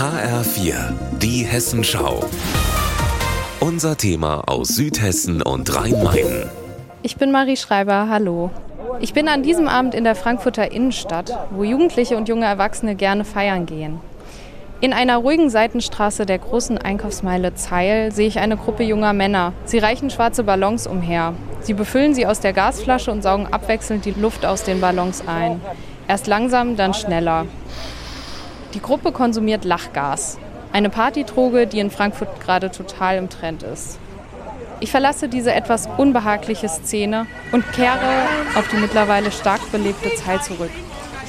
HR4, die Hessenschau. Unser Thema aus Südhessen und Rhein-Main. Ich bin Marie Schreiber, hallo. Ich bin an diesem Abend in der Frankfurter Innenstadt, wo Jugendliche und junge Erwachsene gerne feiern gehen. In einer ruhigen Seitenstraße der großen Einkaufsmeile Zeil sehe ich eine Gruppe junger Männer. Sie reichen schwarze Ballons umher. Sie befüllen sie aus der Gasflasche und saugen abwechselnd die Luft aus den Ballons ein. Erst langsam, dann schneller. Die Gruppe konsumiert Lachgas, eine Partydroge, die in Frankfurt gerade total im Trend ist. Ich verlasse diese etwas unbehagliche Szene und kehre auf die mittlerweile stark belebte Zeit zurück.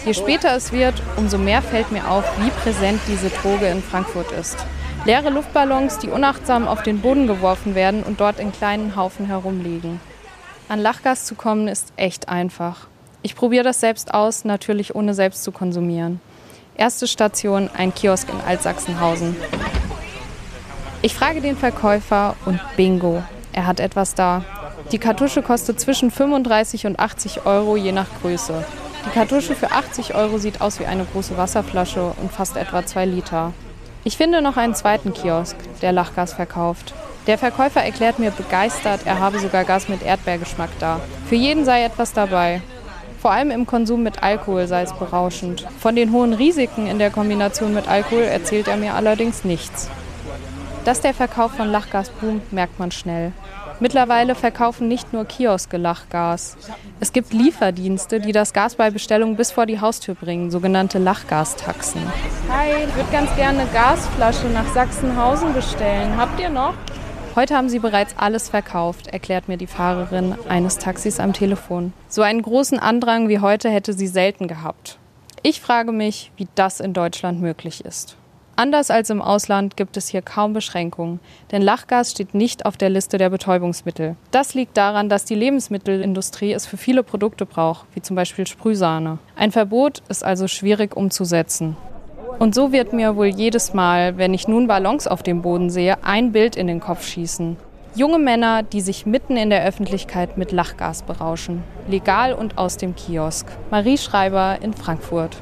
Je später es wird, umso mehr fällt mir auf, wie präsent diese Droge in Frankfurt ist. Leere Luftballons, die unachtsam auf den Boden geworfen werden und dort in kleinen Haufen herumliegen. An Lachgas zu kommen ist echt einfach. Ich probiere das selbst aus, natürlich ohne selbst zu konsumieren. Erste Station, ein Kiosk in Altsachsenhausen. Ich frage den Verkäufer und bingo, er hat etwas da. Die Kartusche kostet zwischen 35 und 80 Euro je nach Größe. Die Kartusche für 80 Euro sieht aus wie eine große Wasserflasche und fasst etwa 2 Liter. Ich finde noch einen zweiten Kiosk, der Lachgas verkauft. Der Verkäufer erklärt mir begeistert, er habe sogar Gas mit Erdbeergeschmack da. Für jeden sei etwas dabei. Vor allem im Konsum mit Alkohol sei es berauschend. Von den hohen Risiken in der Kombination mit Alkohol erzählt er mir allerdings nichts. Dass der Verkauf von Lachgas boomt, merkt man schnell. Mittlerweile verkaufen nicht nur Kioske Lachgas. Es gibt Lieferdienste, die das Gas bei Bestellung bis vor die Haustür bringen, sogenannte Lachgastaxen. Hi, ich würde ganz gerne eine Gasflasche nach Sachsenhausen bestellen. Habt ihr noch? Heute haben sie bereits alles verkauft, erklärt mir die Fahrerin eines Taxis am Telefon. So einen großen Andrang wie heute hätte sie selten gehabt. Ich frage mich, wie das in Deutschland möglich ist. Anders als im Ausland gibt es hier kaum Beschränkungen, denn Lachgas steht nicht auf der Liste der Betäubungsmittel. Das liegt daran, dass die Lebensmittelindustrie es für viele Produkte braucht, wie zum Beispiel Sprühsahne. Ein Verbot ist also schwierig umzusetzen. Und so wird mir wohl jedes Mal, wenn ich nun Ballons auf dem Boden sehe, ein Bild in den Kopf schießen. Junge Männer, die sich mitten in der Öffentlichkeit mit Lachgas berauschen. Legal und aus dem Kiosk. Marie Schreiber in Frankfurt.